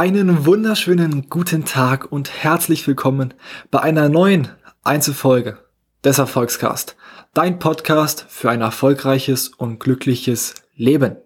Einen wunderschönen guten Tag und herzlich willkommen bei einer neuen Einzelfolge des Erfolgscast. Dein Podcast für ein erfolgreiches und glückliches Leben.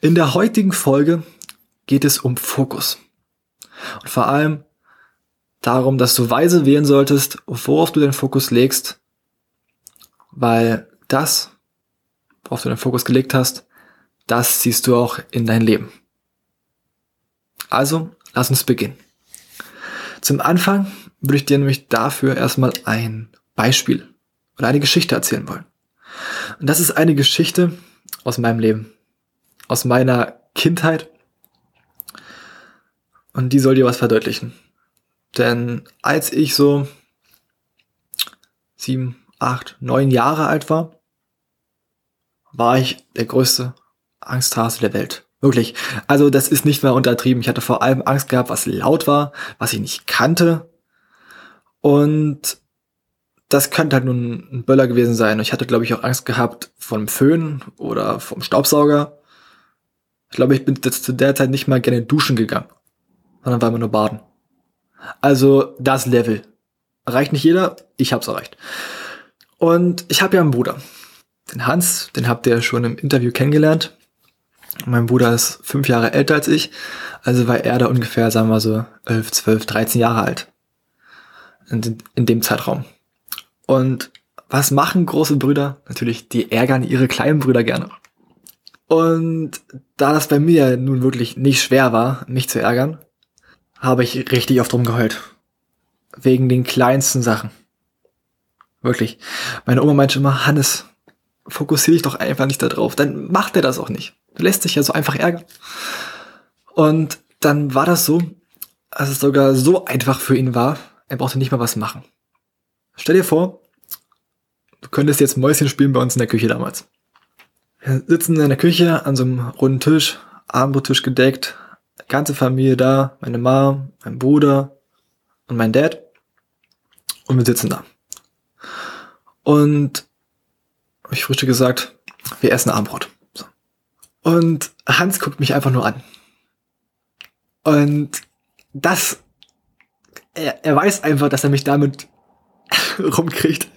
In der heutigen Folge geht es um Fokus. Und vor allem darum, dass du weise wählen solltest, worauf du den Fokus legst, weil das, worauf du den Fokus gelegt hast, das siehst du auch in dein Leben. Also, lass uns beginnen. Zum Anfang würde ich dir nämlich dafür erstmal ein Beispiel oder eine Geschichte erzählen wollen. Und das ist eine Geschichte aus meinem Leben, aus meiner Kindheit. Und die soll dir was verdeutlichen. Denn als ich so sieben, acht, neun Jahre alt war, war ich der größte Angsthase der Welt. Wirklich. Also das ist nicht mehr untertrieben. Ich hatte vor allem Angst gehabt, was laut war, was ich nicht kannte. Und das könnte halt nun ein Böller gewesen sein. Ich hatte, glaube ich, auch Angst gehabt vom Föhn oder vom Staubsauger. Ich glaube, ich bin zu der Zeit nicht mal gerne duschen gegangen, sondern war immer nur baden. Also das Level. Erreicht nicht jeder, ich hab's erreicht. Und ich habe ja einen Bruder. Den Hans, den habt ihr schon im Interview kennengelernt. Mein Bruder ist fünf Jahre älter als ich, also war er da ungefähr, sagen wir so, elf, zwölf, dreizehn Jahre alt. In, in dem Zeitraum. Und was machen große Brüder? Natürlich, die ärgern ihre kleinen Brüder gerne. Und da das bei mir nun wirklich nicht schwer war, mich zu ärgern, habe ich richtig oft rumgeheult. Wegen den kleinsten Sachen. Wirklich. Meine Oma meinte immer, Hannes, fokussiere dich doch einfach nicht darauf. Dann macht er das auch nicht. Du lässt sich ja so einfach ärgern. Und dann war das so, dass es sogar so einfach für ihn war, er brauchte nicht mal was machen. Stell dir vor, du könntest jetzt Mäuschen spielen bei uns in der Küche damals. Wir sitzen in der Küche an so einem runden Tisch, Abendbrottisch gedeckt, ganze Familie da, meine Mom, mein Bruder und mein Dad. Und wir sitzen da. Und hab ich frühstück gesagt, wir essen Abendbrot. Und Hans guckt mich einfach nur an. Und das, er, er weiß einfach, dass er mich damit rumkriegt.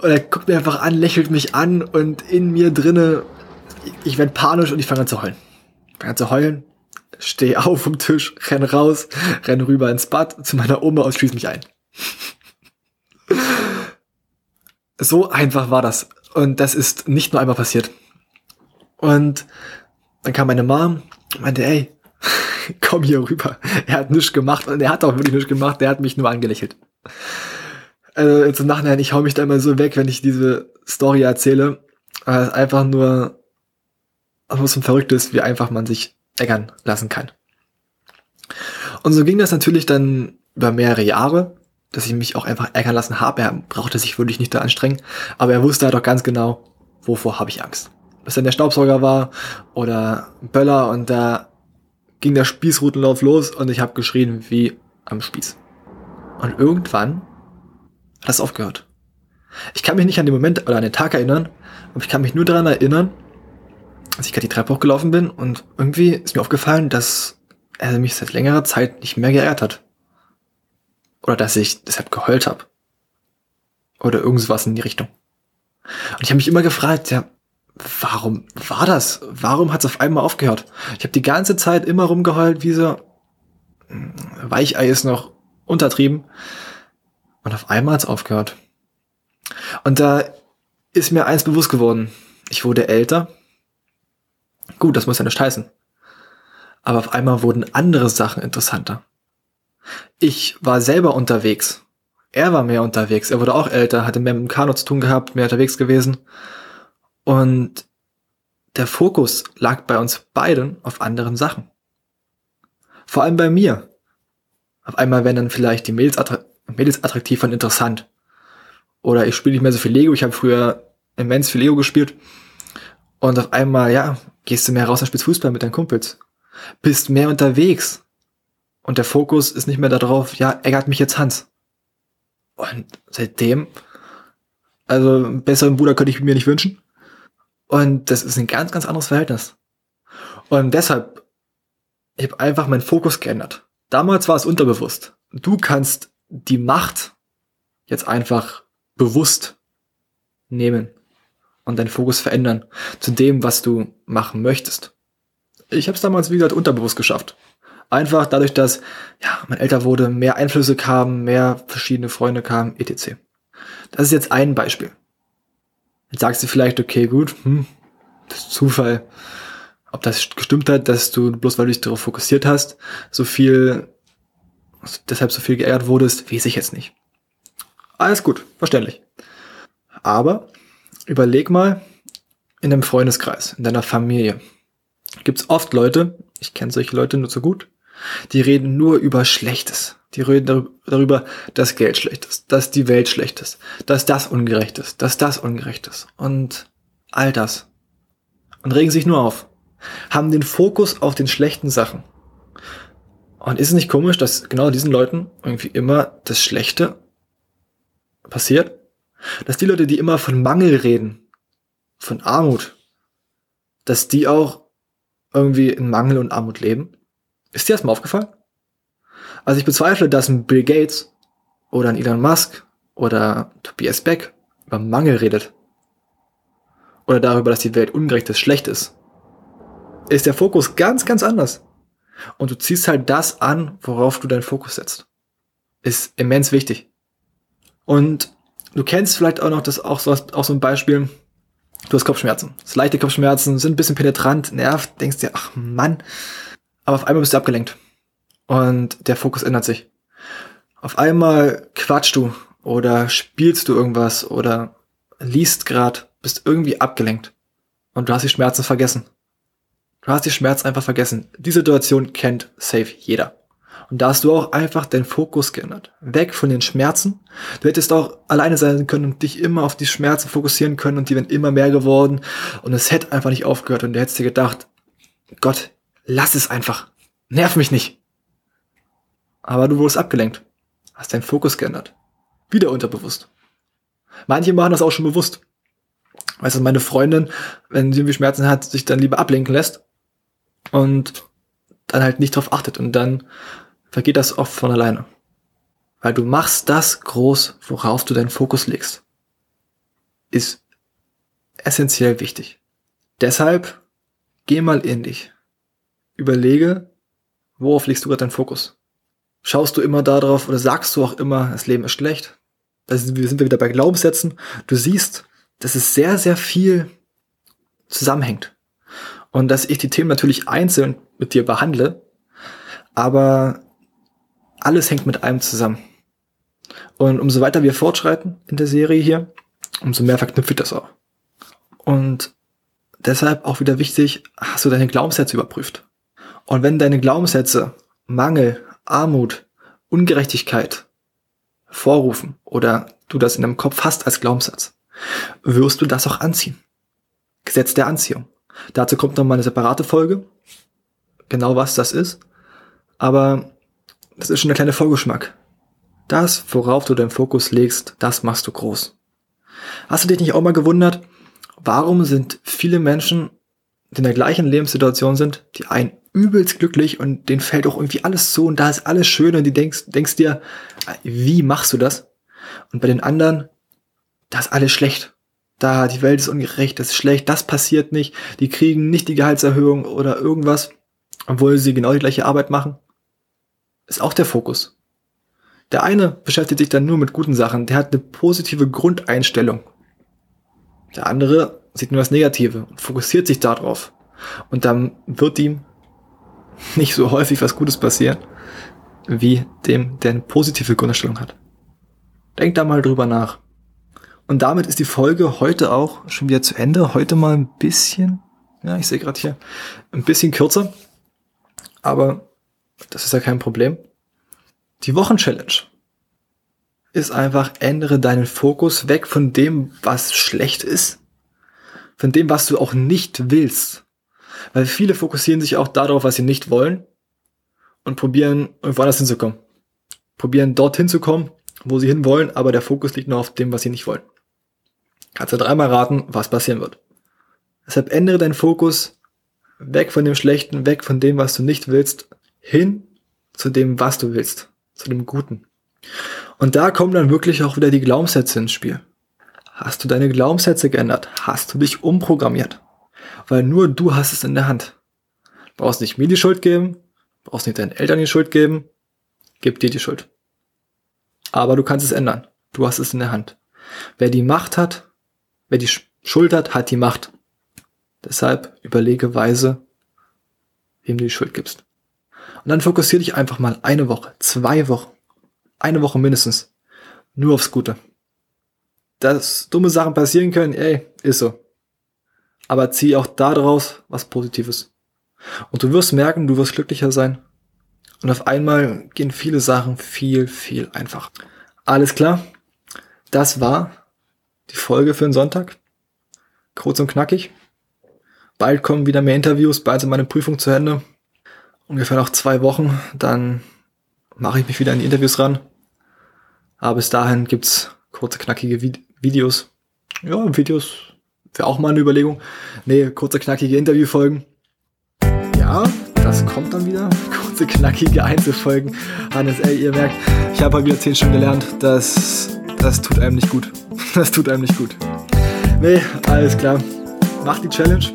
Und er guckt mir einfach an, lächelt mich an und in mir drinne, ich werde panisch und ich fange an zu heulen. Ich fange an zu heulen, stehe auf vom Tisch, renn raus, renn rüber ins Bad zu meiner Oma und schließe mich ein. so einfach war das. Und das ist nicht nur einmal passiert. Und dann kam meine Mom und meinte, ey, komm hier rüber. Er hat nichts gemacht und er hat auch wirklich nichts gemacht, der hat mich nur angelächelt. Also jetzt im Nachhinein, ich hau mich da immer so weg, wenn ich diese Story erzähle. Weil es einfach nur was ein Verrücktes, wie einfach man sich ärgern lassen kann. Und so ging das natürlich dann über mehrere Jahre dass ich mich auch einfach ärgern lassen habe. Er brauchte sich wirklich nicht da anstrengen, aber er wusste halt auch ganz genau, wovor habe ich Angst. Bis dann der Staubsauger war oder Böller und da ging der Spießrutenlauf los und ich habe geschrien wie am Spieß. Und irgendwann hat das aufgehört. Ich kann mich nicht an den Moment oder an den Tag erinnern, aber ich kann mich nur daran erinnern, als ich gerade die Treppe hochgelaufen bin und irgendwie ist mir aufgefallen, dass er mich seit längerer Zeit nicht mehr geärgert hat. Oder dass ich deshalb geheult habe. Oder irgendwas in die Richtung. Und ich habe mich immer gefragt, ja, warum war das? Warum hat es auf einmal aufgehört? Ich habe die ganze Zeit immer rumgeheult, wie so hm, Weichei ist noch untertrieben. Und auf einmal hat es aufgehört. Und da ist mir eins bewusst geworden. Ich wurde älter. Gut, das muss ja nicht heißen. Aber auf einmal wurden andere Sachen interessanter. Ich war selber unterwegs. Er war mehr unterwegs. Er wurde auch älter, hatte mehr mit dem Kanu zu tun gehabt, mehr unterwegs gewesen. Und der Fokus lag bei uns beiden auf anderen Sachen. Vor allem bei mir. Auf einmal werden dann vielleicht die Mädels, attra Mädels attraktiv und interessant. Oder ich spiele nicht mehr so viel Lego. Ich habe früher immens viel Lego gespielt. Und auf einmal, ja, gehst du mehr raus und spielst Fußball mit deinen Kumpels. Bist mehr unterwegs. Und der Fokus ist nicht mehr darauf, ja, ärgert mich jetzt Hans. Und seitdem, also einen besseren Bruder könnte ich mir nicht wünschen. Und das ist ein ganz, ganz anderes Verhältnis. Und deshalb Ich habe einfach meinen Fokus geändert. Damals war es unterbewusst. Du kannst die Macht jetzt einfach bewusst nehmen und deinen Fokus verändern zu dem, was du machen möchtest. Ich habe es damals, wie gesagt, unterbewusst geschafft. Einfach dadurch, dass ja, man älter wurde, mehr Einflüsse kamen, mehr verschiedene Freunde kamen, etc. Das ist jetzt ein Beispiel. Jetzt sagst du vielleicht, okay, gut, hm, das ist Zufall. Ob das gestimmt hat, dass du bloß weil du dich darauf fokussiert hast, so viel, deshalb so viel geärgert wurdest, weiß ich jetzt nicht. Alles gut, verständlich. Aber überleg mal in deinem Freundeskreis, in deiner Familie. Gibt's oft Leute, ich kenne solche Leute nur zu gut, die reden nur über Schlechtes. Die reden darüber, dass Geld schlecht ist, dass die Welt schlecht ist, dass das ungerecht ist, dass das ungerecht ist und all das. Und regen sich nur auf. Haben den Fokus auf den schlechten Sachen. Und ist es nicht komisch, dass genau diesen Leuten irgendwie immer das Schlechte passiert? Dass die Leute, die immer von Mangel reden, von Armut, dass die auch irgendwie in Mangel und Armut leben? Ist dir das mal aufgefallen? Also ich bezweifle, dass ein Bill Gates oder ein Elon Musk oder Tobias Beck über Mangel redet. Oder darüber, dass die Welt ungerecht ist, schlecht ist. Ist der Fokus ganz, ganz anders. Und du ziehst halt das an, worauf du deinen Fokus setzt. Ist immens wichtig. Und du kennst vielleicht auch noch das auch so, auch so ein Beispiel. Du hast Kopfschmerzen. Das leichte Kopfschmerzen sind ein bisschen penetrant, nervt, denkst dir, ach Mann. Aber auf einmal bist du abgelenkt und der Fokus ändert sich. Auf einmal quatschst du oder spielst du irgendwas oder liest grad, bist irgendwie abgelenkt und du hast die Schmerzen vergessen. Du hast die Schmerzen einfach vergessen. Die Situation kennt safe jeder. Und da hast du auch einfach deinen Fokus geändert. Weg von den Schmerzen. Du hättest auch alleine sein können und dich immer auf die Schmerzen fokussieren können und die wären immer mehr geworden. Und es hätte einfach nicht aufgehört und du hättest dir gedacht, Gott, lass es einfach. Nerv mich nicht aber du wurdest abgelenkt. Hast deinen Fokus geändert. Wieder unterbewusst. Manche machen das auch schon bewusst. Weißt du, meine Freundin, wenn sie irgendwie Schmerzen hat, sich dann lieber ablenken lässt und dann halt nicht drauf achtet und dann vergeht das oft von alleine. Weil du machst das groß, worauf du deinen Fokus legst. Ist essentiell wichtig. Deshalb geh mal in dich. Überlege, worauf legst du gerade deinen Fokus? schaust du immer darauf oder sagst du auch immer, das Leben ist schlecht. Da sind wir wieder bei Glaubenssätzen. Du siehst, dass es sehr, sehr viel zusammenhängt. Und dass ich die Themen natürlich einzeln mit dir behandle, aber alles hängt mit einem zusammen. Und umso weiter wir fortschreiten in der Serie hier, umso mehr verknüpft das auch. Und deshalb auch wieder wichtig, hast du deine Glaubenssätze überprüft. Und wenn deine Glaubenssätze Mangel, Armut, Ungerechtigkeit vorrufen oder du das in deinem Kopf hast als Glaubenssatz, wirst du das auch anziehen. Gesetz der Anziehung. Dazu kommt noch mal eine separate Folge, genau was das ist, aber das ist schon der kleine Vorgeschmack. Das, worauf du deinen Fokus legst, das machst du groß. Hast du dich nicht auch mal gewundert, warum sind viele Menschen, die in der gleichen Lebenssituation sind, die einen übelst glücklich und denen fällt auch irgendwie alles zu und da ist alles schön und die denkst, denkst dir, wie machst du das? Und bei den anderen, da ist alles schlecht. Da, die Welt ist ungerecht, das ist schlecht, das passiert nicht, die kriegen nicht die Gehaltserhöhung oder irgendwas, obwohl sie genau die gleiche Arbeit machen. Ist auch der Fokus. Der eine beschäftigt sich dann nur mit guten Sachen, der hat eine positive Grundeinstellung. Der andere sieht nur das Negative und fokussiert sich darauf. Und dann wird ihm nicht so häufig was Gutes passieren, wie dem, der eine positive Grundstellung hat. Denk da mal drüber nach. Und damit ist die Folge heute auch schon wieder zu Ende. Heute mal ein bisschen, ja, ich sehe gerade hier, ein bisschen kürzer. Aber das ist ja kein Problem. Die Wochenchallenge ist einfach, ändere deinen Fokus weg von dem, was schlecht ist, von dem, was du auch nicht willst. Weil viele fokussieren sich auch darauf, was sie nicht wollen und probieren, irgendwo anders hinzukommen. Probieren dorthin zu kommen, wo sie hinwollen, aber der Fokus liegt nur auf dem, was sie nicht wollen. Kannst du dreimal raten, was passieren wird. Deshalb ändere deinen Fokus Weg von dem Schlechten, weg von dem, was du nicht willst, hin zu dem, was du willst, zu dem Guten. Und da kommen dann wirklich auch wieder die Glaubenssätze ins Spiel. Hast du deine Glaubenssätze geändert? Hast du dich umprogrammiert? Weil nur du hast es in der Hand. Du brauchst nicht mir die Schuld geben, brauchst nicht deinen Eltern die Schuld geben, gib dir die Schuld. Aber du kannst es ändern. Du hast es in der Hand. Wer die Macht hat, wer die Schuld hat, hat die Macht. Deshalb überlege weise, wem du die Schuld gibst. Und dann fokussiere dich einfach mal eine Woche, zwei Wochen, eine Woche mindestens, nur aufs Gute. Dass dumme Sachen passieren können, ey, ist so. Aber zieh auch daraus was Positives. Und du wirst merken, du wirst glücklicher sein. Und auf einmal gehen viele Sachen viel, viel einfacher. Alles klar. Das war die Folge für den Sonntag. Kurz und knackig. Bald kommen wieder mehr Interviews, bald sind meine Prüfung zu Ende. Ungefähr noch zwei Wochen, dann mache ich mich wieder an die Interviews ran. Aber bis dahin gibt's kurze, knackige Videos. Ja, Videos wäre auch mal eine Überlegung. Nee, kurze, knackige Interviewfolgen. Ja, das kommt dann wieder. Kurze, knackige Einzelfolgen. Hannes, ey, ihr merkt, ich habe wieder zehn Stunden gelernt. Das, das tut einem nicht gut. Das tut einem nicht gut. Nee, alles klar. Mach die Challenge.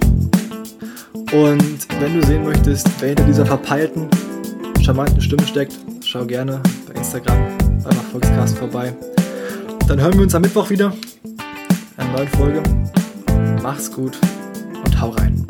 Und wenn du sehen möchtest, wer hinter dieser verpeilten, charmanten Stimme steckt, schau gerne bei Instagram beim Erfolgscast vorbei. Dann hören wir uns am Mittwoch wieder. In einer neuen Folge. Mach's gut und hau rein.